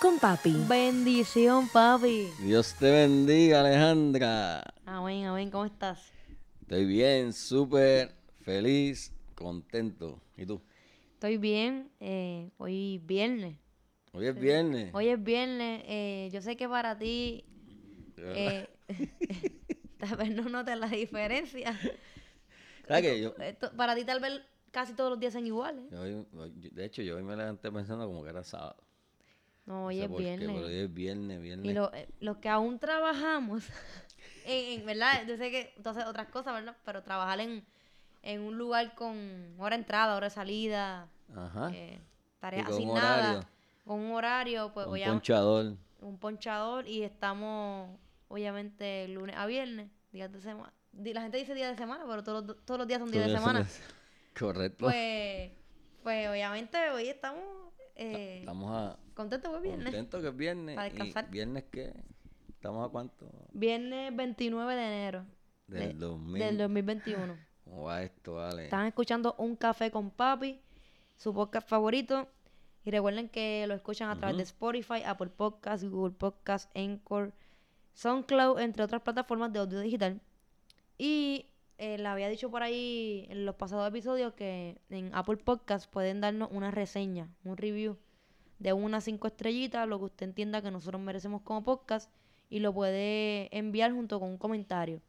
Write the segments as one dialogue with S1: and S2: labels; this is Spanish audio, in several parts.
S1: con Papi.
S2: Bendición, papi.
S3: Dios te bendiga, Alejandra.
S2: Amén, amén. ¿Cómo estás?
S3: Estoy bien, súper feliz, contento. ¿Y tú?
S2: Estoy bien. eh, hoy viernes.
S3: Hoy es viernes.
S2: Hoy es viernes. eh, yo sé que para ti eh, tal vez no notes la diferencia.
S3: ¿Sabes qué? Yo,
S2: Esto- para ti tal vez casi todos los días son iguales.
S3: yo de hecho, yo hoy me levanté pensando como que era sábado.
S2: No, hoy
S3: No sé
S2: es
S3: qué,
S2: viernes.
S3: pero hoy es viernes, viernes.
S2: Y lo- eh, los que aún trabajamos, en, en- ¿verdad? Yo sé que haces otras cosas, ¿verdad? Pero trabajar en, en un lugar con hora de entrada, hora de salida,
S3: Ajá.
S2: eh, tareas
S3: con un
S2: asignadas,
S3: horario.
S2: con un horario, pues
S3: un ponchador.
S2: un ponchador y estamos, obviamente, lunes a viernes, días de semana. La gente dice día de semana, pero todos los, todos los días son días de semana.
S3: Correcto.
S2: Pues, pues obviamente hoy estamos eh,
S3: Estamos a,
S2: contentos, pues viernes.
S3: contentos que es viernes.
S2: Para
S3: ¿Y
S2: descansar.
S3: ¿Viernes qué? ¿Estamos a cuánto?
S2: Viernes 29 de enero
S3: Del
S2: de-
S3: 2000.
S2: del 2021.
S3: ¿Cómo va esto, vale?
S2: Están escuchando Un Café con Papi, su podcast favorito. Y recuerden que lo escuchan a través de Spotify, Apple Podcasts, Google Podcasts, Anchor, SoundCloud, entre otras plataformas de audio digital. Y eh, le había dicho por ahí en los pasados episodios que en Apple Podcasts pueden darnos una reseña, un review de unas cinco estrellitas, lo que usted entienda que nosotros merecemos como podcast, y lo puede enviar junto con un comentario.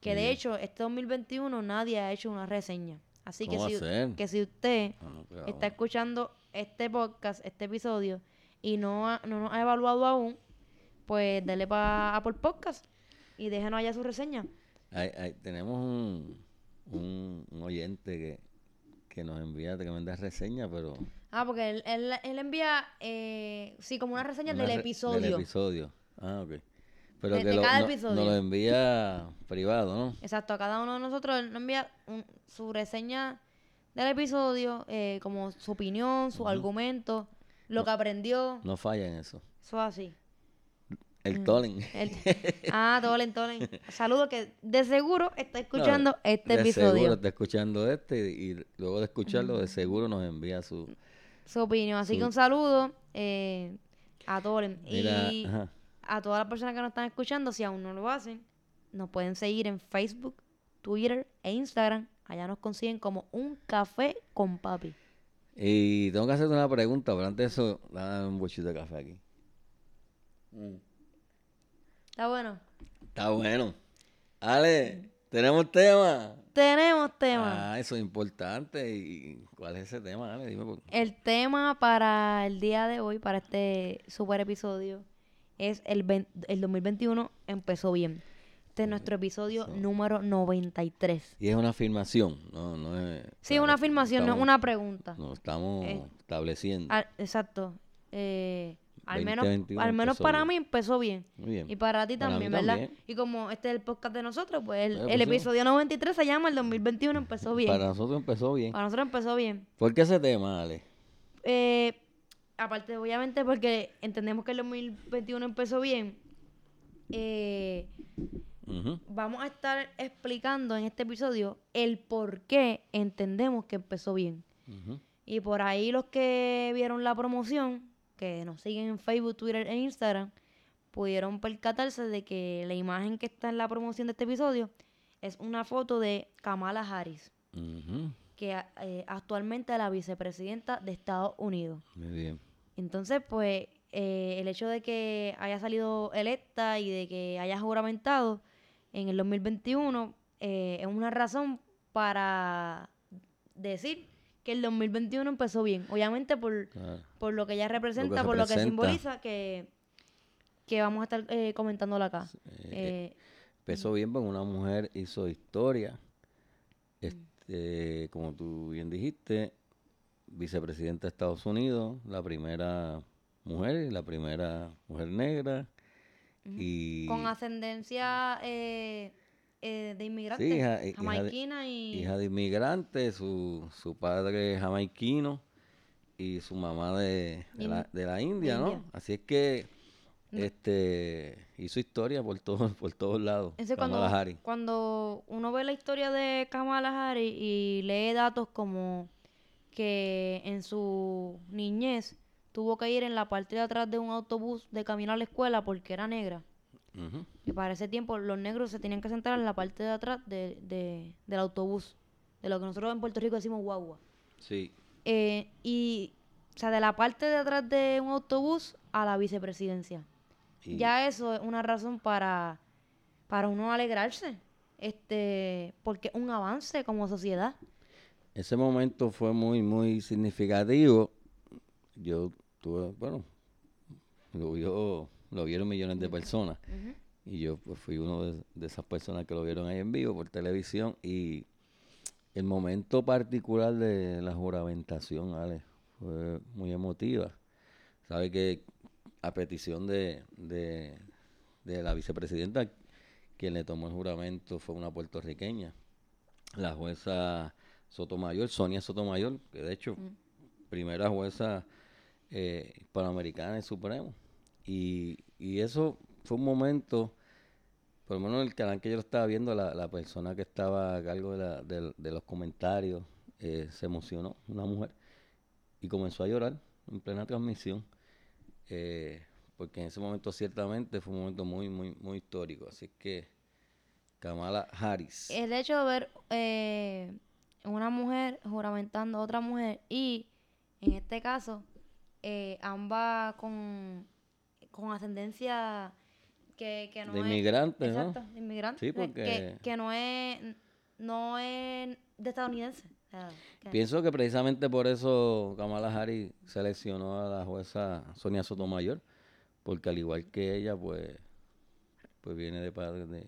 S2: Que de hecho, este 2021 nadie ha hecho una reseña. Así que
S3: ¿Cómo
S2: si, que si usted
S3: Ah, pero
S2: está escuchando este podcast, este episodio, y no, ha- no nos ha evaluado aún, pues dele para Apple Podcast y déjenos allá su reseña.
S3: Hay- hay- tenemos un, un, un oyente que, que nos envía tremendas reseñas, pero...
S2: Ah, porque él, él, él envía, eh, sí, como una reseña
S3: una
S2: del
S3: re-
S2: episodio.
S3: Del episodio. Ah, ok. Pero
S2: De-
S3: que
S2: de
S3: lo,
S2: cada
S3: no-
S2: episodio.
S3: nos lo envía privado, ¿no?
S2: Exacto, a cada uno de nosotros él nos envía un- su reseña del episodio, eh, como su opinión, su argumento, lo que aprendió,
S3: No falla en eso.
S2: eso así.
S3: El Tolen.
S2: El- ah, Tolen, Tolen. Saludos que de seguro está escuchando
S3: No,
S2: este
S3: de
S2: episodio.
S3: seguro está escuchando este y, luego de escucharlo, de seguro nos envía su...
S2: su opinión. Así que un saludo eh, a Tolen.
S3: Mira,
S2: y
S3: ajá.
S2: a todas las personas que nos están escuchando, si aún no lo hacen, nos pueden seguir en Facebook, Twitter e Instagram. Allá nos consiguen como un café con papi.
S3: Y tengo que hacerte una pregunta, pero antes de eso, dame un bochito de café aquí.
S2: ¿Está bueno?
S3: Está bueno. Ale, tenemos tema.
S2: Tenemos tema.
S3: Ah, eso es importante. ¿Y cuál es ese tema? Ale, dime por
S2: El tema para el día de hoy, para este super episodio, es el, vein- el 2021 empezó bien. Este es nuestro episodio número 93.
S3: Y es una afirmación, no, no es...
S2: Sí, es una afirmación, no es una pregunta.
S3: No, estamos
S2: Eh,
S3: estableciendo.
S2: Al- exacto. Eh, al menos,
S3: 2021
S2: al menos para
S3: bien.
S2: mí empezó bien.
S3: Muy bien.
S2: Y para ti
S3: Para
S2: también, ¿verdad?
S3: también.
S2: Y como este es el podcast de nosotros, pues el, el
S3: pues
S2: episodio 93 se llama El 2021 empezó bien.
S3: Para nosotros empezó bien.
S2: Para nosotros empezó bien.
S3: ¿Por qué ese tema, Ale?
S2: Eh, aparte, obviamente, porque entendemos que el 2021 empezó bien. eh, vamos a estar explicando en este episodio el por qué entendemos que empezó bien. Y por ahí los que vieron la promoción, que nos siguen en Facebook, Twitter e Instagram, pudieron percatarse de que la imagen que está en la promoción de este episodio es una foto de Kamala Harris, que eh, actualmente es la vicepresidenta de Estados Unidos.
S3: Muy bien.
S2: Entonces, pues, eh, el hecho de que haya salido electa y de que haya juramentado en el 2021 eh, es una razón para decir que el 2021 empezó bien. Obviamente por, por lo que ella representa, por lo que simboliza, que, que vamos a estar eh, comentándolo acá. Eh,
S3: Empezó bien porque una mujer hizo historia. Este, como tú bien dijiste, vicepresidenta de Estados Unidos, la primera mujer la primera mujer negra. y
S2: Con ascendencia eh, eh, de inmigrantes.
S3: Sí, hija- hija de-
S2: y...
S3: hija de inmigrantes, su, su padre jamaiquino y su mamá de, de la, de la India, ¿no?
S2: India.
S3: Así es que este hizo historia por todos por todos lados.
S2: Ese
S3: Kamala
S2: cuando,
S3: Harris.
S2: cuando uno ve la historia de Kamala Harris y lee datos como que en su niñez tuvo que ir en la parte de atrás de un autobús de camino a la escuela porque era negra.
S3: Ujú.
S2: Y para ese tiempo los negros se tenían que sentar en la parte de atrás de, de- del autobús, de lo que nosotros en Puerto Rico decimos guagua.
S3: Sí,
S2: Eh, y, o sea, de la parte de atrás de un autobús a la vicepresidencia.
S3: y-
S2: Ya eso es una razón para, para uno alegrarse, este, porque es un avance como sociedad.
S3: ese momento fue muy muy significativo. Yo tuve, bueno, lo vio lo vieron millones de personas. Y yo pues, fui uno de, de esas personas que lo vieron ahí en vivo por televisión. Y el momento particular de la juramentación, Ale, fue muy emotiva. Sabe que a petición de, de, de la vicepresidenta, quien le tomó el juramento fue una puertorriqueña, la jueza Sotomayor, Sonia Sotomayor, que de hecho, primera jueza eh, hispanoamericana en Supremo. Y, y eso fue un momento, por lo menos el canal que yo lo estaba viendo, la, la persona que estaba a cargo de, la- del- de los comentarios eh, se emocionó, una mujer, y comenzó a llorar en plena transmisión, eh, porque en ese momento ciertamente fue un momento muy, muy, muy histórico. Así que Kamala Harris.
S2: El hecho de ver eh, una mujer juramentando a otra mujer y, en este caso, eh, ambas con, con ascendencia que, que no
S3: De
S2: es...
S3: inmigrantes, ¿no?
S2: Exacto, de inmigrante.
S3: Sí,
S2: eh, que,
S3: porque-
S2: que no es no es de estadounidense.
S3: Pienso que precisamente por eso Kamala Harris seleccionó a la jueza Sonia Sotomayor, porque al igual que ella, pues, pues viene de padres de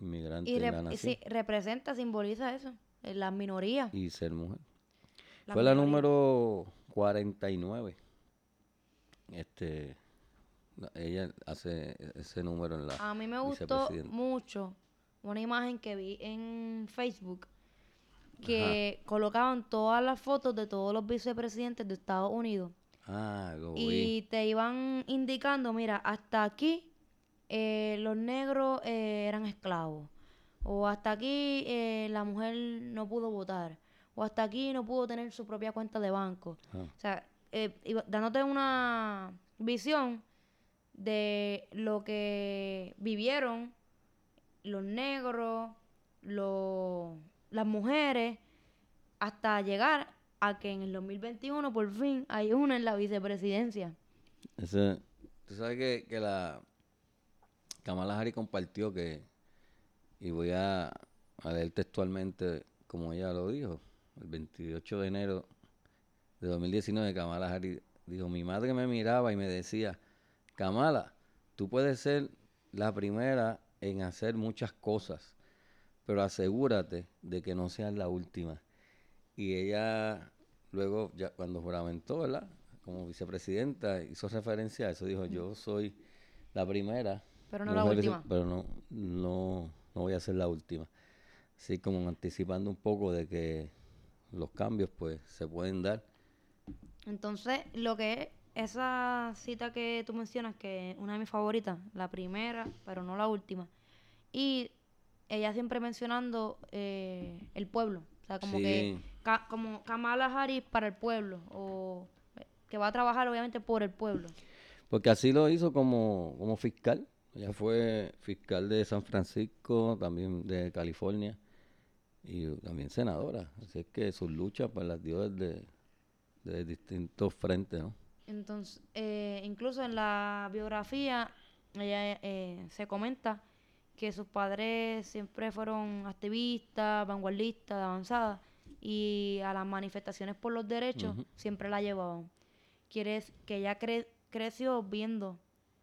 S3: inmigrantes
S2: y,
S3: la
S2: representa, simboliza eso, eh, las minorías.
S3: y ser mujer. Fue la número 49. Este, la- ella hace ese número en la
S2: A mí me gustó mucho una imagen que vi en Facebook que colocaban todas las fotos de todos los vicepresidentes de Estados Unidos
S3: Ah, vi.
S2: y te iban indicando, mira, hasta aquí eh, los negros eh, eran esclavos o hasta aquí eh, la mujer no pudo votar o hasta aquí no pudo tener su propia cuenta de banco.
S3: Ah.
S2: O sea, iba- dándote una visión de lo que vivieron los negros, los, las mujeres, hasta llegar a que en el 2021 por fin hay una en la vicepresidencia.
S3: Ese, tú sabes que, que la Kamala Harris compartió que, y voy a, a leer textualmente como ella lo dijo, el 28 de enero de 2019 Kamala Harris dijo, mi madre me miraba y me decía, Kamala, tú puedes ser la primera en hacer muchas cosas, pero asegúrate de que no seas la última. Y ella luego, ya cuando juramentó, ¿verdad? Como vicepresidenta, hizo referencia a eso, dijo, yo soy la primera.
S2: Pero no la última.
S3: Pero no, no, no voy a ser la última. Así como anticipando un poco de que los cambios pues se pueden dar.
S2: Entonces, lo que es esa cita que tú mencionas, que es una de mis favoritas, la primera, pero no la última, y ella siempre mencionando eh, el pueblo, o sea, como que
S3: Sí.
S2: ca- como Kamala Harris para el pueblo, o eh, que va a trabajar obviamente por el pueblo.
S3: Porque así lo hizo como, como fiscal. Ella fue fiscal de San Francisco, también de California y también senadora. Así es que sus luchas pues las dio desde, desde distintos frentes, ¿no?
S2: Entonces, eh, incluso en la biografía, ella eh, se comenta que sus padres siempre fueron activistas, vanguardistas, de avanzada, y a las manifestaciones por los derechos siempre la llevaban. Quiere que ella cre- creció viendo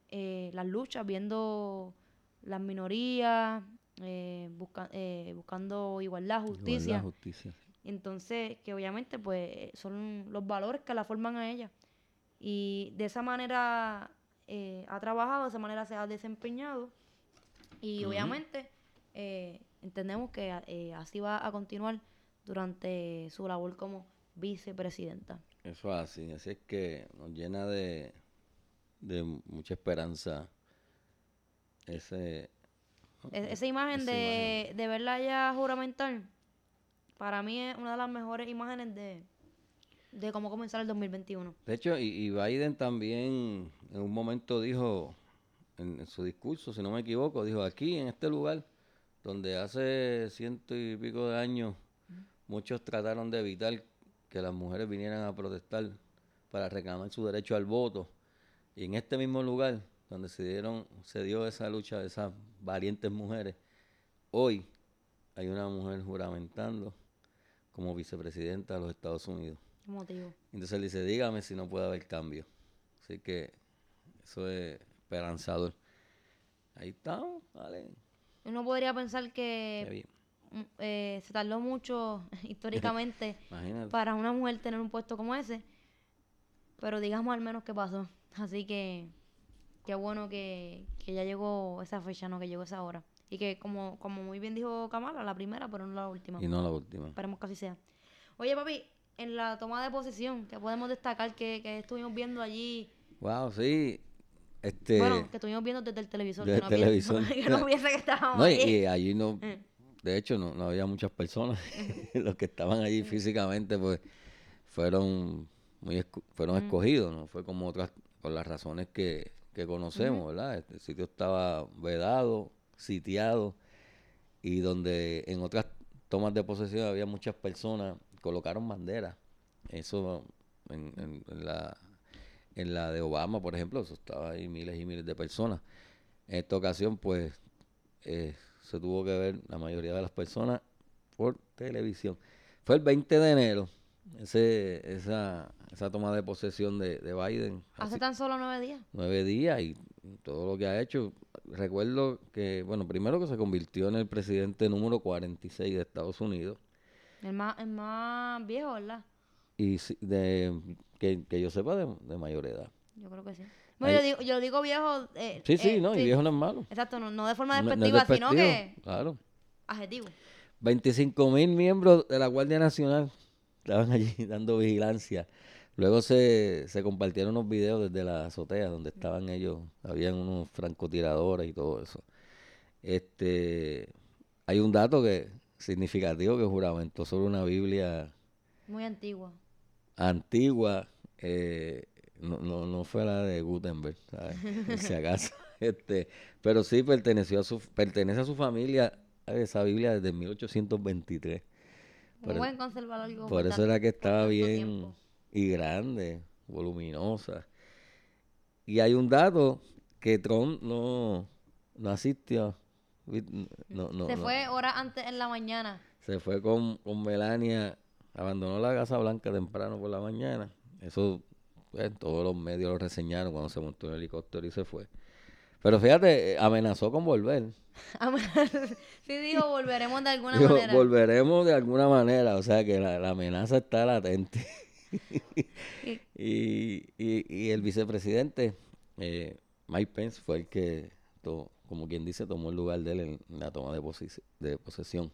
S2: eh, las luchas, viendo las minorías, eh, busca- eh, buscando igualdad, justicia.
S3: Igualdad, justicia.
S2: Entonces, que obviamente pues son los valores que la forman a ella. Y de esa manera eh, ha trabajado, de esa manera se ha desempeñado. Y obviamente eh, entendemos que eh, así va a continuar durante su labor como vicepresidenta.
S3: Eso es así, así es que nos llena de, de mucha esperanza ese...
S2: E-, esa imagen de, de verla ya juramental, para mí es una de las mejores imágenes de, de cómo comenzar el 2021.
S3: De hecho, y, Biden también en un momento dijo, en, su discurso, si no me equivoco, dijo, aquí en este lugar, donde hace ciento y pico de años muchos trataron de evitar que las mujeres vinieran a protestar para reclamar su derecho al voto, y en este mismo lugar, donde se, dieron, se dio esa lucha de esas valientes mujeres, hoy hay una mujer juramentando como vicepresidenta de los Estados Unidos.
S2: Motivo.
S3: Entonces él dice, dígame si no puede haber cambio. Así que eso es esperanzador. Ahí estamos, vale.
S2: Uno podría pensar que mm, eh, se tardó mucho históricamente para una mujer tener un puesto como ese, pero digamos al menos qué pasó. Así que qué bueno que, que ya llegó esa fecha, ¿no? Que llegó esa hora. Y que como, como muy bien dijo Kamala, la primera, pero no la última.
S3: Y no la última.
S2: Esperemos que así sea. Oye, papi, en la toma de posesión, que podemos destacar que, que estuvimos viendo allí.
S3: Wow, sí. Este,
S2: bueno, que estuvimos viendo desde el televisor.
S3: Desde el televisor.
S2: que no hubiese que estábamos
S3: no,
S2: allí.
S3: Y, allí no, eh. de hecho, no, no había muchas personas. Los que estaban allí físicamente, pues, fueron muy fueron escogidos, ¿no? Fue como otras, por las razones que, que conocemos, ¿verdad? Este sitio estaba vedado, sitiado, y donde en otras tomas de posesión había muchas personas colocaron banderas. Eso en, la, en la de Obama, por ejemplo, eso estaba ahí miles y miles de personas. En esta ocasión, pues, eh, se tuvo que ver la mayoría de las personas por televisión. Fue el 20 de enero ese, esa, esa toma de posesión de, Biden.
S2: Hace tan solo nueve días.
S3: Nueve días y todo lo que ha hecho. Recuerdo que, bueno, primero que se convirtió en el presidente número 46 de Estados Unidos.
S2: El más, el más viejo, ¿verdad?
S3: Y de, que, que yo sepa, de, de, mayor edad.
S2: Yo creo que sí. Bueno, yo, digo, yo digo viejo.
S3: Eh, sí, sí, eh, no, y viejo no es malo.
S2: Exacto, no, no de forma despectiva, sino que.
S3: Claro.
S2: Adjetivo.
S3: 25 mil miembros de la Guardia Nacional estaban allí dando vigilancia. Luego se, se compartieron unos videos desde la azotea donde estaban ellos, habían unos francotiradores y todo eso. Este, hay un dato que significativo que juramentó sobre una Biblia
S2: muy antigua.
S3: Antigua, eh, no, no, no fue la de Gutenberg, ¿sabes? si acaso. este, pero sí perteneció a su, pertenece a su familia esa Biblia desde 1823.
S2: Muy buen conservar algo.
S3: Por eso era que estaba bien y grande, voluminosa. Y hay un dato que Trump no, no asistió
S2: se fue horas antes en la mañana.
S3: Se fue con, con Melania, abandonó la Casa Blanca temprano por la mañana. Eso, pues, todos los medios lo reseñaron cuando se montó en el helicóptero y se fue. Pero fíjate, eh, amenazó con volver.
S2: sí, dijo, volveremos de alguna manera.
S3: Volveremos de alguna manera, o sea que la, amenaza está latente. y, y, y, el vicepresidente, eh, Mike Pence, fue el que como quien dice, tomó el lugar de él en, la toma de, de posesión.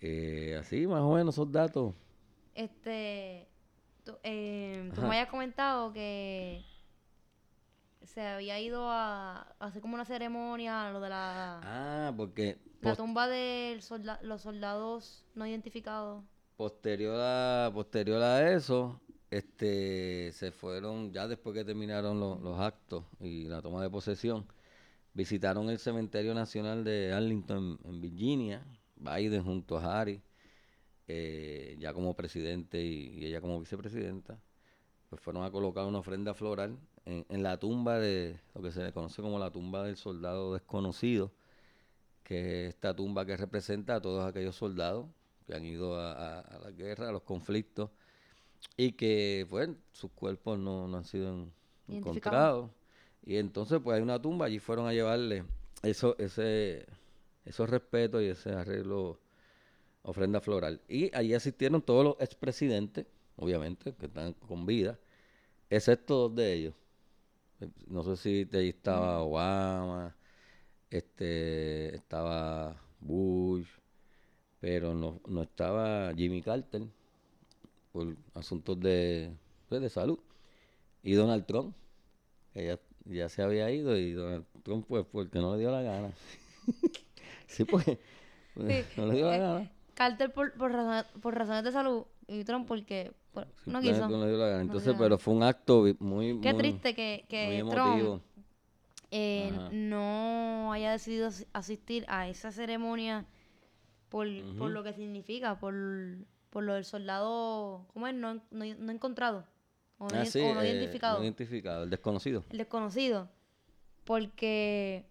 S3: Eh, así, más o menos, esos datos.
S2: Este, tú, eh, me habías comentado que se había ido a, hacer como una ceremonia, lo de la...
S3: Ah, porque...
S2: La tumba de los soldados no identificados.
S3: Posterior a, posterior a eso, este, se fueron, ya después que terminaron los actos y la toma de posesión, visitaron el Cementerio Nacional de Arlington en Virginia, Biden junto a Harry, eh, ya como presidente y, ella como vicepresidenta, pues fueron a colocar una ofrenda floral en, la tumba de lo que se le conoce como la tumba del soldado desconocido, que es esta tumba que representa a todos aquellos soldados que han ido a, la guerra, a los conflictos, y que, pues, sus cuerpos no, no han sido encontrados y entonces, pues hay una tumba, allí fueron a llevarle eso, ese, esos respetos y ese arreglo, ofrenda floral. Y allí asistieron todos los expresidentes, obviamente, que están con vida, excepto dos de ellos. No sé si ahí estaba Obama, este, estaba Bush, pero no, no estaba Jimmy Carter por asuntos de, pues, de salud. Y Donald Trump, que ya, ya se había ido y Donald Trump pues porque no le dio la gana. sí, pues
S2: Sí.
S3: no le dio la
S2: Eh,
S3: gana.
S2: Carter por, por, razones, por razones de salud y Trump porque por- no
S3: Simplemente
S2: quiso.
S3: no le dio la gana. Entonces, pero fue un acto muy,
S2: Qué
S3: muy,
S2: triste que, que
S3: muy
S2: Trump eh, no haya decidido as- asistir a esa ceremonia por, por lo que significa, por, por lo del soldado, ¿cómo es? No, no, no encontrado o no,
S3: Ah,
S2: iden-
S3: sí,
S2: o no
S3: eh,
S2: identificado.
S3: no identificado, el desconocido.
S2: el desconocido. Porque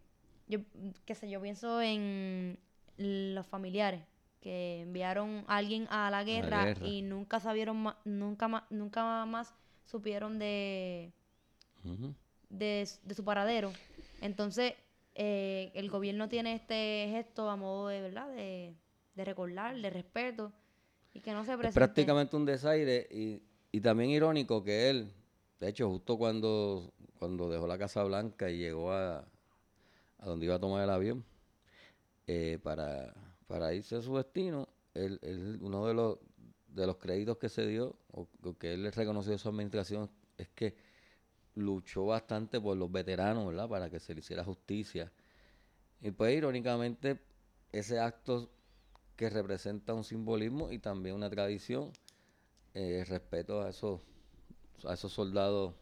S2: yo, qué sé, yo pienso en los familiares que enviaron a alguien a la guerra,
S3: guerra.
S2: y nunca sabieron nunca más, nunca más supieron de, de, su paradero. Entonces, eh, el gobierno tiene este gesto a modo de, ¿verdad? De, de recordar, de respeto, y que no se
S3: Es
S2: presente.
S3: prácticamente un desaire y, y también irónico que él, de hecho, justo cuando, cuando dejó la Casa Blanca y llegó a, a donde iba a tomar el avión eh, para, para irse a su destino, él, él- uno de los, de los créditos que se dio, o, que él le reconoció a su administración, es que luchó bastante por los veteranos, ¿verdad? Para que se le hiciera justicia. Y pues, irónicamente, ese acto que representa un simbolismo y también una tradición, eh, respeto a esos, a esos soldados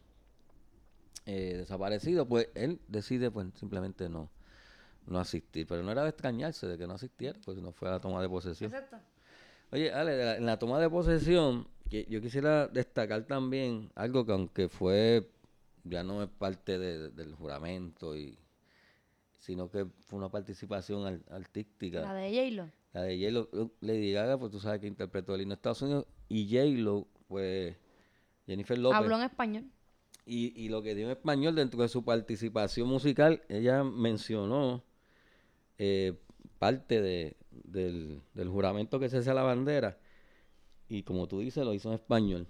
S3: eh, desaparecidos, pues él decide pues simplemente no, no asistir. Pero no era de extrañarse de que no asistiera, porque no fue a la toma de posesión.
S2: Exacto.
S3: Oye, Ale, la- en la toma de posesión, que yo quisiera destacar también algo que aunque fue, ya no es parte de- del juramento, y sino que fue una participación al- artística.
S2: La de J-Lo.
S3: La de J-Lo, uh, Lady Gaga, pues tú sabes que interpretó el himno de Estados Unidos, y J-Lo, pues Jennifer López.
S2: Habló en español.
S3: Y, y lo que dio en español dentro de su participación musical, ella mencionó eh, parte de, del, del juramento que se hace a la bandera. Y como tú dices, lo hizo en español.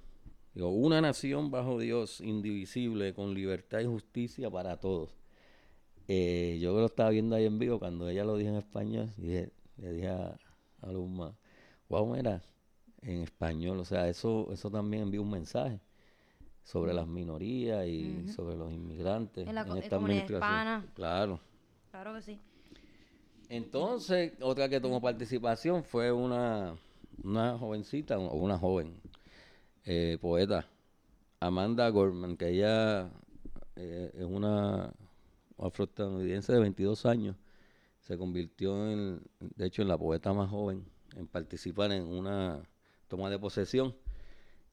S3: Digo, una nación bajo Dios, indivisible, con libertad y justicia para todos. Eh, yo lo estaba viendo ahí en vivo cuando ella lo dijo en español, y dije- le dije a, a Luzma, wow, mira, en español, o sea, eso, eso también envía un mensaje sobre las minorías y sobre los inmigrantes
S2: En la co-
S3: esta administración.
S2: hispana.
S3: Claro.
S2: Claro que sí.
S3: Entonces, otra que tomó participación fue una, una jovencita, o una joven eh, poeta, Amanda Gorman, que ella eh, es una afroestadounidense de 22 años. Se convirtió en, de hecho, en la poeta más joven en participar en una toma de posesión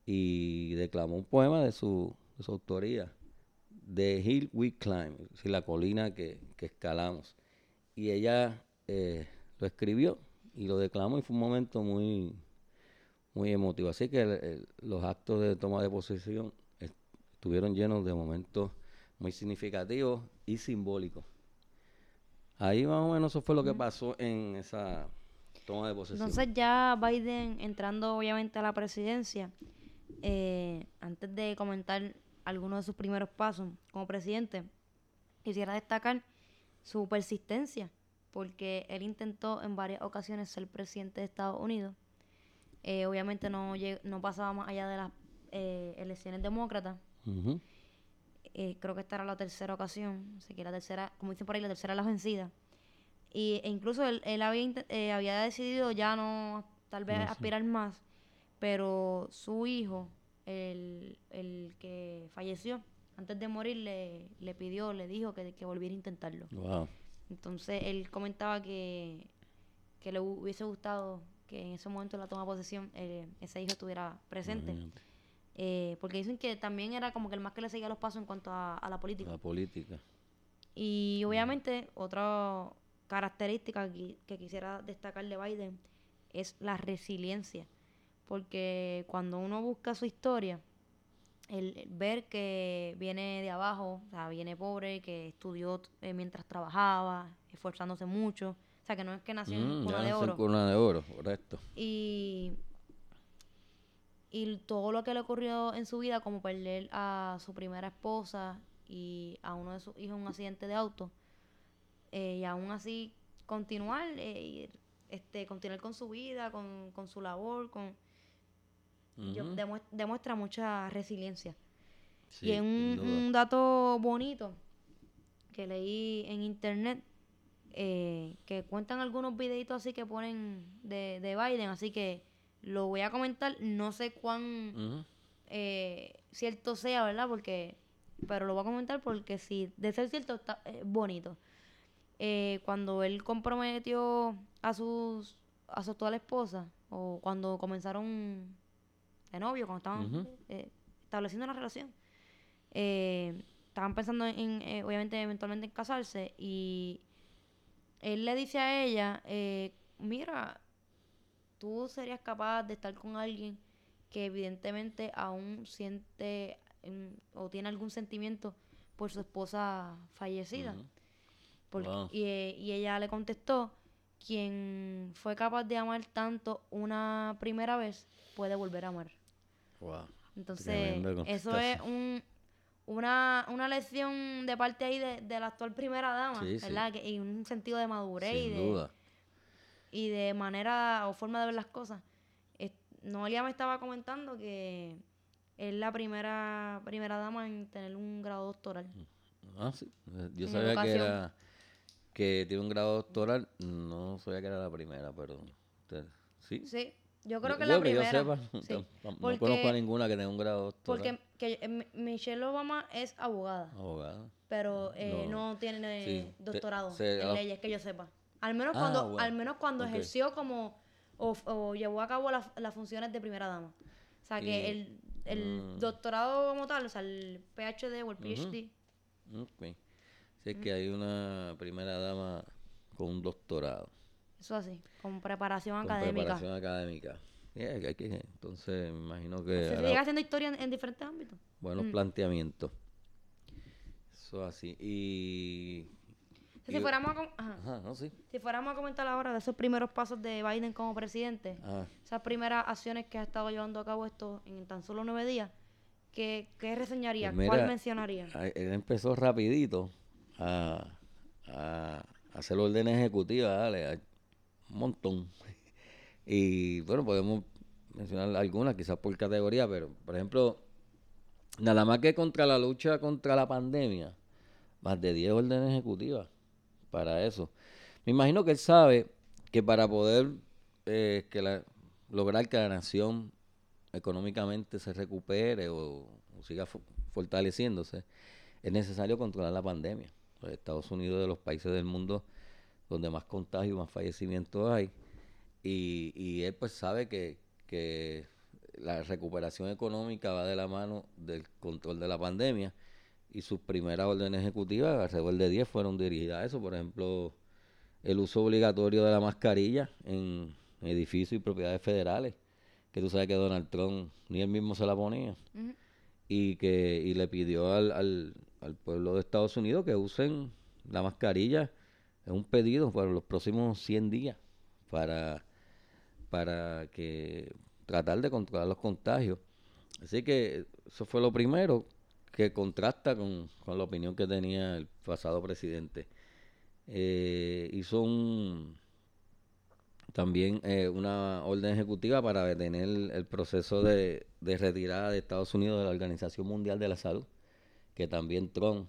S3: y declamó un poema de su, de su autoría, The Hill We Climb, es decir, la colina que, que escalamos. Y ella eh, lo escribió y lo declamó y fue un momento muy, muy emotivo. Así que el- el- los actos de toma de posesión est- estuvieron llenos de momentos muy significativos y simbólicos. Ahí más o menos eso fue lo que pasó en esa toma de posesión.
S2: Entonces ya Biden entrando obviamente a la presidencia, eh, antes de comentar algunos de sus primeros pasos como presidente, quisiera destacar su persistencia, porque él intentó en varias ocasiones ser presidente de Estados Unidos. Eh, obviamente no, no pasaba más allá de las eh, elecciones demócratas. Eh, creo que esta era la tercera ocasión, así que la tercera, como dicen por ahí, la tercera la vencida. Y, e incluso él, él había, eh, había decidido ya no, tal vez
S3: No
S2: aspirar más, pero su hijo, el, el que falleció, antes de morir le, le pidió, le dijo que, que volviera a intentarlo.
S3: Wow.
S2: Entonces él comentaba que, que le hu- hubiese gustado que en ese momento de la toma de posesión eh, ese hijo estuviera presente. Eh, porque dicen que también era como que el más que le seguía los pasos en cuanto a, a la política.
S3: La política.
S2: Y obviamente otra característica que, que quisiera destacar de Biden es la resiliencia. Porque cuando uno busca su historia, el, el ver que viene de abajo, o sea, viene pobre, que estudió eh, mientras trabajaba, esforzándose mucho, o sea, que no es que nació en
S3: Mm,
S2: cuna de
S3: en
S2: oro.
S3: cuna de oro, correcto.
S2: Y, y todo lo que le ocurrió en su vida, como perder a su primera esposa y a uno de sus hijos un accidente de auto. Eh, y aún así continuar, eh, este, continuar con su vida, con, con su labor, con demuestra mucha resiliencia. y es un, dato bonito que leí en internet, eh, que cuentan algunos videitos así que ponen de, de Biden, así que lo voy a comentar, no sé cuán eh, cierto sea, ¿verdad? Porque, pero lo voy a comentar porque si de ser cierto está bonito. Eh, cuando él comprometió a sus a su actual esposa o cuando comenzaron de novio, cuando estaban eh, estableciendo una relación, estaban pensando en, obviamente, eventualmente en casarse y él le dice a ella, mira, tú serías capaz de estar con alguien que evidentemente aún siente o tiene algún sentimiento por su esposa fallecida. Y, ella le contestó, quien fue capaz de amar tanto una primera vez puede volver a amar. Entonces, eso es un, una, una lección de parte ahí de, la actual primera dama, ¿verdad? y un sentido de madurez y de, y de manera o forma de ver las cosas. Noelia me estaba comentando que es la primera primera dama en tener un grado doctoral.
S3: Ah, sí. Yo sabía que era que tiene un grado doctoral, no sabía que era la primera, pero sí.
S2: Sí, yo creo que la primera.
S3: yo sepa, no conozco a ninguna que tenga un grado doctoral.
S2: Porque que, eh, Michelle Obama es abogada.
S3: Abogada.
S2: Pero eh, no, tiene doctorado en leyes que yo sepa. Al menos ah, cuando, al menos cuando ejerció como o, llevó a cabo las funciones de primera dama. O sea que el, el mm. doctorado como tal, o sea, el PhD o el PhD.
S3: Okay. Es que hay una primera dama con un doctorado.
S2: Eso así, con preparación con académica.
S3: Preparación académica. entonces, me imagino que.
S2: Se sigue haciendo historia en, diferentes ámbitos.
S3: Buenos mm. planteamientos. Eso así. Y
S2: si, fuéramos a, si fuéramos a comentar ahora de esos primeros pasos de Biden como presidente, esas primeras acciones que ha estado llevando a cabo esto en tan solo nueve días, ¿qué, qué reseñaría? Pues ¿Cuál mencionaría?
S3: Él empezó rapidito a, a hacer órdenes ejecutivas, dale, un montón. Y bueno, podemos mencionar algunas, quizás por categoría, pero por ejemplo, nada más que contra la lucha contra la pandemia, más de 10 órdenes ejecutivas para eso. Me imagino que él sabe que para poder eh, que la, lograr que la nación económicamente se recupere o, siga fortaleciéndose, es necesario controlar la pandemia. Los Estados Unidos de los países del mundo donde más contagios, más fallecimientos hay. Y, y él pues sabe que, que la recuperación económica va de la mano del control de la pandemia y sus primeras órdenes ejecutivas, alrededor de 10, fueron dirigidas a eso. Por ejemplo, el uso obligatorio de la mascarilla en edificios y propiedades federales, que tú sabes que Donald Trump ni él mismo se la ponía, y que y le pidió al, al, al, pueblo de Estados Unidos que usen la mascarilla, es un pedido para los próximos 100 días, para, para que tratar de controlar los contagios. Así que eso fue lo primero que contrasta con, la opinión que tenía el pasado presidente. Eh, hizo un, también eh, una orden ejecutiva para detener el, proceso de, retirada de Estados Unidos de la Organización Mundial de la Salud, que también Trump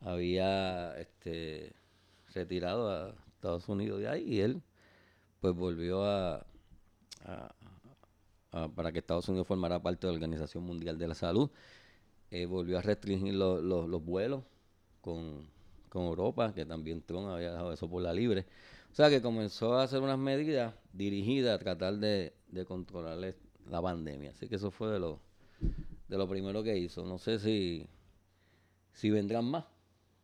S3: había este, retirado a Estados Unidos de ahí y él pues volvió a, para que Estados Unidos formara parte de la Organización Mundial de la Salud. Eh, volvió a restringir los vuelos con, Europa, que también Trump había dejado eso por la libre. O sea que comenzó a hacer unas medidas dirigidas a tratar de, controlar la pandemia. Así que eso fue de lo, de lo primero que hizo. No sé si, si vendrán más,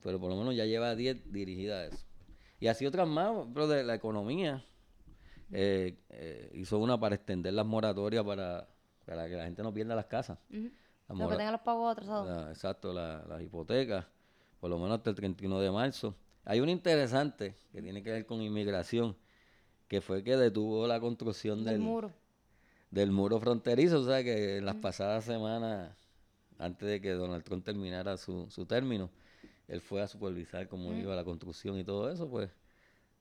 S3: pero por lo menos ya lleva 10 dirigidas a eso. Y así otras más, pero de la economía. Eh, eh, hizo una para extender las moratorias para, para que la gente no pierda las casas.
S2: Lo que tengan los pagos atrasados.
S3: exacto, las hipotecas, por lo menos hasta el 31 de marzo. Hay un interesante que tiene que ver con inmigración, que fue que detuvo la construcción del,
S2: muro.
S3: Del muro fronterizo, o sea que en las pasadas semanas antes de que Donald Trump terminara su, su término, él fue a supervisar cómo iba la construcción y todo eso, pues,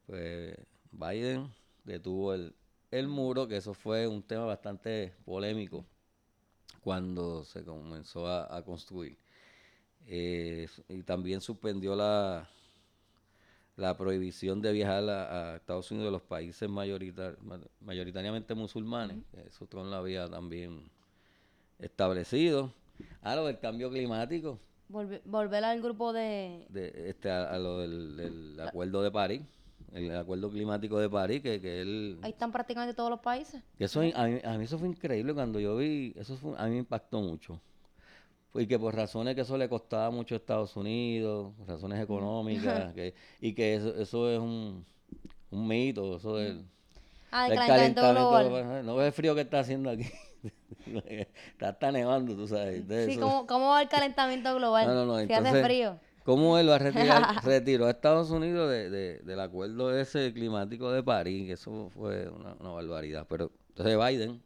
S3: pues Biden detuvo el, el muro, que eso fue un tema bastante polémico cuando se comenzó a, construir. Eh, y también suspendió la, la prohibición de viajar a, Estados Unidos de los países mayoritariamente musulmanes. Eso Trump lo había también establecido. Ah, lo del cambio climático.
S2: volver al grupo de...
S3: este, a, lo del acuerdo de París el acuerdo climático de París, que, que él...
S2: Ahí están prácticamente todos los países.
S3: Eso, a, mí, eso fue increíble cuando yo vi, eso a mí me impactó mucho. Y que por razones que eso le costaba mucho a Estados Unidos, razones económicas, y que eso, eso es un, un mito, eso del,
S2: ah, calentamiento, global.
S3: No ves el frío que está haciendo aquí. está, nevando, tú sabes.
S2: sí, ¿cómo, ¿cómo, va el calentamiento global? No, no, no. Si hace frío.
S3: ¿Cómo él va a retirar, retiró a Estados Unidos de, del acuerdo ese climático de París? Que eso fue una, barbaridad. Pero entonces Biden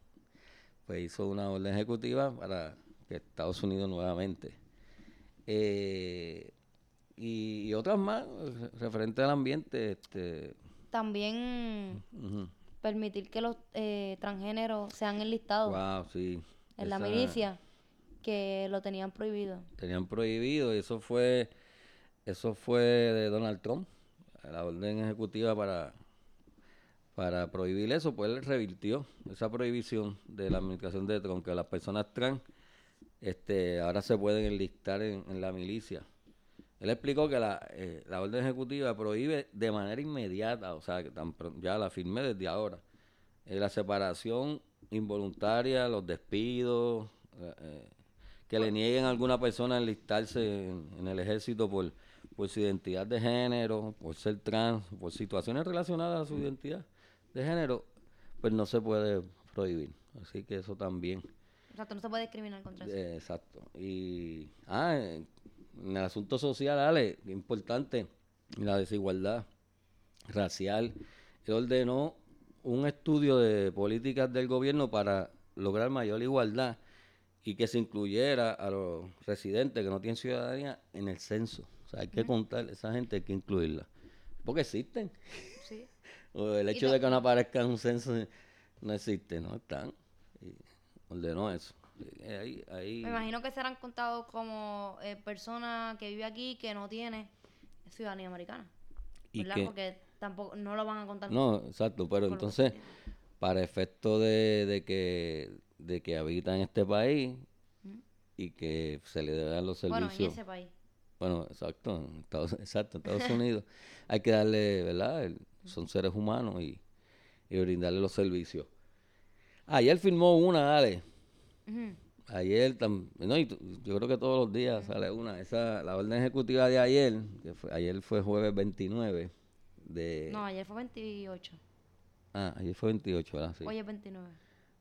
S3: pues hizo una orden ejecutiva para que Estados Unidos nuevamente. Eh, y, otras más referente al ambiente. Este,
S2: También permitir que los eh, transgéneros sean enlistados
S3: wow, sí,
S2: en la milicia, que lo tenían prohibido.
S3: Tenían prohibido y eso fue eso fue de Donald Trump, la orden ejecutiva para, para prohibir eso, pues él revirtió esa prohibición de la administración de Trump, que las personas trans este, ahora se pueden enlistar en, la milicia. Él explicó que la, eh, la, orden ejecutiva prohíbe de manera inmediata, o sea, que ya la firmé desde ahora, eh, la separación involuntaria, los despidos, eh, que le nieguen a alguna persona enlistarse en el ejército por por su identidad de género, por ser trans, por situaciones relacionadas a su identidad de género, pues no se puede prohibir. Así que eso también.
S2: Exacto, no se puede discriminar contra eso.
S3: exacto. Y, ah, en el asunto social, Ale, importante, la desigualdad racial, él ordenó un estudio de políticas del gobierno para lograr mayor igualdad y que se incluyera a los residentes que no tienen ciudadanía en el censo hay que contar, esa gente hay que incluirla. Porque existen. Sí. el hecho de que no aparezca en un censo no existe, no están. Y ordenó eso. Me
S2: imagino que serán contados como eh, personas que vive aquí que no tiene ciudadanía americana. ¿Verdad? Porque tampoco no lo van a contar.
S3: No, exacto, pero entonces, para efecto de, de, que, de que habita en este país y que se le den los servicios. Bueno, en
S2: ese país.
S3: Bueno, exacto, en Estados, exacto, Estados Unidos hay que darle, ¿verdad? son seres humanos y, brindarle los servicios. Ayer firmó una, Ayer no, yo creo que todos los días sale una. Esa, la orden ejecutiva de ayer, que fue, ayer fue jueves 29 de...
S2: No, ayer fue 28.
S3: Ah, ayer fue 28, ¿verdad?
S2: Sí. Hoy es 29.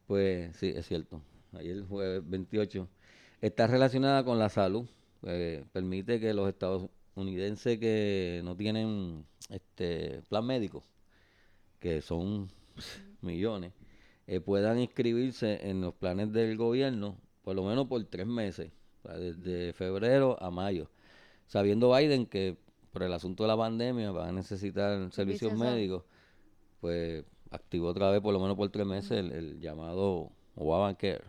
S3: Pues sí, es cierto. Ayer jueves 28. Está relacionada con la salud. Eh, permite que los estadounidenses que no tienen este plan médico, que son millones, eh, puedan inscribirse en los planes del gobierno por lo menos por tres meses, desde febrero a mayo, sabiendo Biden que por el asunto de la pandemia van a necesitar servicios médicos, pues activó otra vez por lo menos por tres meses el, llamado Obamacare.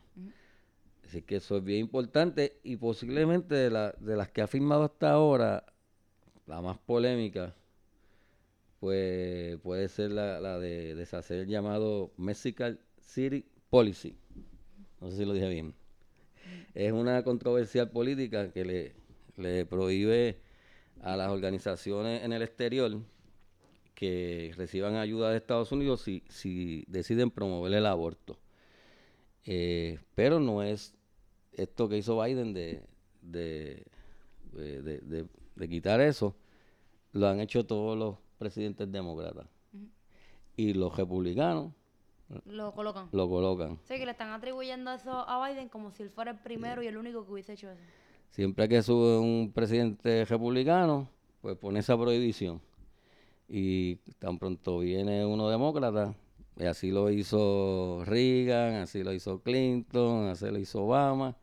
S3: Así que eso es bien importante y posiblemente de, la, de las que ha firmado hasta ahora, la más polémica, pues puede ser la, de deshacer el llamado Mexican City Policy. No sé si lo dije bien. Es una controversial política que le, prohíbe a las organizaciones en el exterior que reciban ayuda de Estados Unidos si, si deciden promover el aborto. Eh, pero no es esto que hizo Biden de, de, de, quitar eso, lo han hecho todos los presidentes demócratas. Y los republicanos
S2: lo colocan.
S3: Lo colocan.
S2: Sí, que le están atribuyendo eso a Biden como si él fuera el primero y el único que hubiese hecho eso.
S3: Siempre que sube un presidente republicano, pues pone esa prohibición. Y tan pronto viene uno demócrata, y así lo hizo Reagan, así lo hizo Clinton, así lo hizo Obama.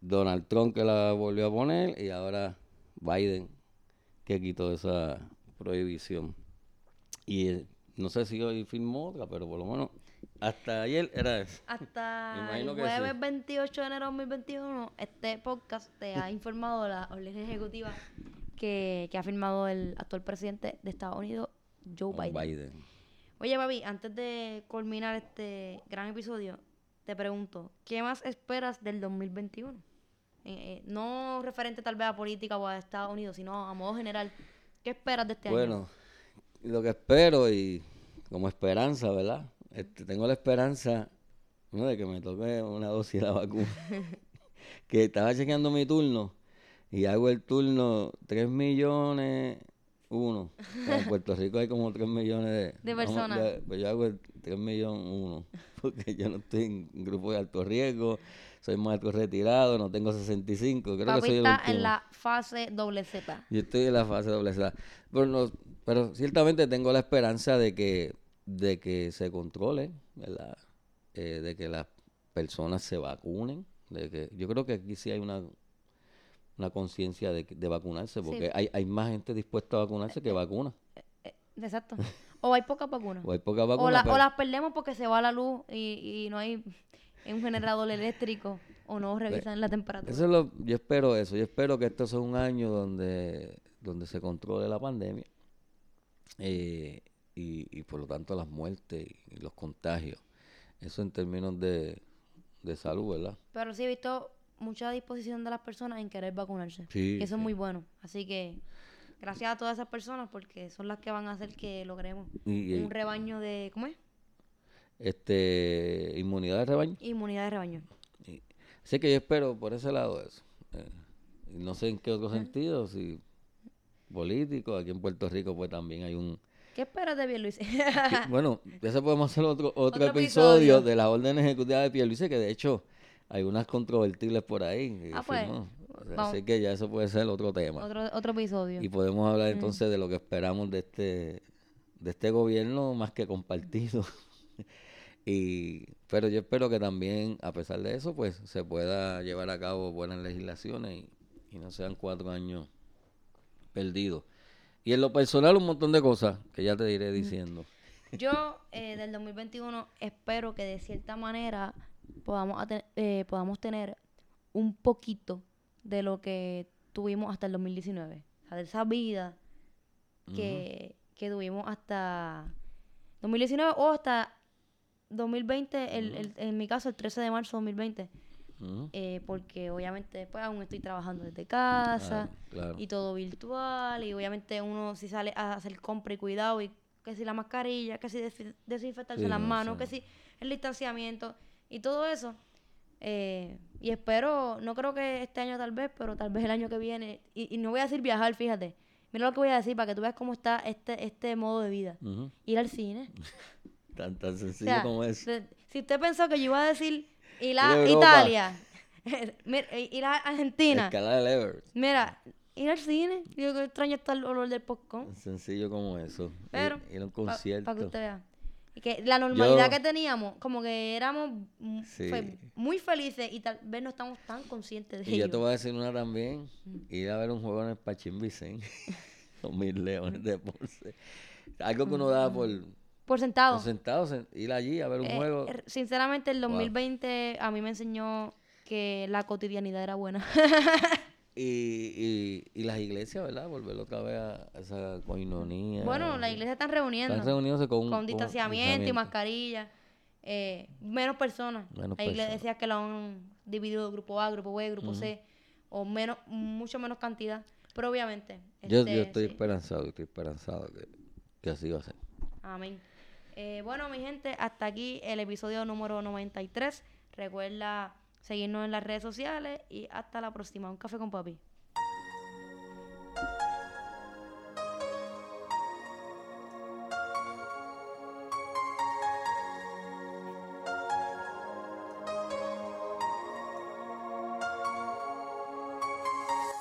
S3: Donald Trump que la volvió a poner y ahora Biden que quitó esa prohibición. Y eh, no sé si hoy firmó otra, pero por lo menos hasta ayer era eso.
S2: Hasta el jueves
S3: sí.
S2: 28 de enero de 2021, este podcast te ha informado la orden ejecutiva que, que ha firmado el actual presidente de Estados Unidos, Joe. Biden. Oye, papi, antes de culminar este gran episodio, te pregunto, ¿qué más esperas del 2021? Eh, eh, no referente tal vez a política o a Estados Unidos, sino a modo general. ¿Qué esperas de este año?
S3: Bueno, lo que espero y como esperanza, ¿verdad? Este, tengo la esperanza ¿no? de que me toque una dosis de la vacuna. que estaba chequeando mi turno y hago el turno 3 millones uno. En Puerto Rico hay como 3 millones de,
S2: De
S3: vamos,
S2: personas.
S3: de- pues yo hago el 3 millones uno. Porque yo no estoy en grupo de alto riesgo, soy maestro retirado, no tengo 65. Creo que soy el
S2: está
S3: último.
S2: en la fase doble Z.
S3: Yo estoy en la fase doble Z. Pero, no- pero ciertamente tengo la esperanza de que, de que se controle, ¿verdad? Eh, de que las personas se vacunen. De que, yo creo que aquí sí hay una, una conciencia de, de vacunarse, porque
S2: Sí.
S3: hay, hay más gente dispuesta a vacunarse que vacuna.
S2: Eh, Exacto. O hay pocas vacunas.
S3: O hay poca
S2: O,
S3: vacuna.
S2: la-
S3: pero-
S2: o las perdemos porque se va la luz y, y no hay un generador eléctrico o no revisan la temperatura.
S3: Eso es lo, yo espero eso. Yo espero que esto sea un año donde, donde se controle la pandemia eh, y, y por lo tanto las muertes y los contagios. Eso en términos de, de salud, ¿verdad?
S2: Pero sí he visto mucha disposición de las personas en querer vacunarse.
S3: Sí,
S2: eso es muy bueno. Así que gracias a todas esas personas porque son las que van a hacer que logremos
S3: Y, y,
S2: un rebaño de, ¿cómo es?
S3: Este, inmunidad de rebaño.
S2: Inmunidad de rebaño.
S3: Y- así que yo espero por ese lado eso. Eh, no sé en qué otro sentido, si político, aquí en Puerto Rico pues también hay un...
S2: ¿Qué esperas de Luis?
S3: que- bueno, de eso podemos hacer otro, otro,
S2: Otro
S3: episodio,
S2: episodio.
S3: de la orden ejecutiva de Pierluisi, que de hecho hay unas controvertibles por ahí.
S2: Ah, pues.
S3: Así que ya eso puede ser otro tema.
S2: otro, otro episodio.
S3: Y podemos hablar entonces de lo que esperamos de este, de este gobierno más que compartido. Y, pero yo espero que también, a pesar de eso, pues se pueda llevar a cabo buenas legislaciones y, y no sean cuatro años perdidos. Y en lo personal un montón de cosas que ya te diré diciendo.
S2: Yo eh, del 2021 espero que de cierta manera podamos, eh, podamos tener un poquito de lo que tuvimos hasta el 2019. O sea, de esa vida que, que tuvimos hasta 2019 o hasta 2020, el, el- en mi caso el 13 de marzo de 2020.
S3: Ujú.
S2: eh, porque obviamente después aún estoy trabajando desde casa
S3: Claro, claro.
S2: y todo virtual y obviamente uno si sale a hacer compra y cuidado y que si la mascarilla, que si desin- desinfectarse
S3: Sí,
S2: las
S3: no,
S2: manos,
S3: sí.
S2: que si el distanciamiento y todo eso. eh, y espero, no creo que este año tal vez, pero tal vez el año que viene, y, y no voy a decir viajar, fíjate. Mira lo que voy a decir para que tú veas cómo está este, este modo de vida. Ir al cine.
S3: Tan, tan
S2: O
S3: sencillo
S2: sea,
S3: como es.
S2: de- si usted pensó que yo iba a decir ir a. Italia, ir a Argentina,
S3: Escalar el Everest.
S2: mira, ir al cine, yo que extraño hasta el olor del popcorn,
S3: Tan sencillo como eso.
S2: Pero
S3: ir, a un
S2: para
S3: concierto.
S2: que usted vea. Y que la normalidad
S3: Yo-
S2: que teníamos, como que éramos mm,
S3: Sí.
S2: fe- muy felices y tal vez no estamos tan conscientes de
S3: Y yo
S2: ello.
S3: te voy a decir una también. Ir a ver un juego en el Pachín Vicen. Los mil leones de Ponce. Algo que uno da por,
S2: Por sentado.
S3: por sentado, sen- ir allí a ver un
S2: Eh,
S3: juego.
S2: er- sinceramente, el
S3: Wow.
S2: 2020 a mí me enseñó que la cotidianidad era buena.
S3: Y, y, y las iglesias, ¿verdad? Volver otra vez a esa coinonía.
S2: bueno, la iglesia están reuniendo.
S3: Están reuniéndose con,
S2: con distanciamiento y mascarilla. eh, menos personas.
S3: Menos
S2: Hay
S3: personas.
S2: iglesias que lo han dividido grupo A, grupo B, grupo C, o menos, mucho menos cantidad. Pero obviamente.
S3: Yo,
S2: este,
S3: yo estoy
S2: sí.
S3: esperanzado, estoy esperanzado que, que así va a ser.
S2: Amén. Eh, bueno, mi gente, hasta aquí el episodio número 93. Recuerda seguirnos en las redes sociales y hasta la próxima. Un café con papi.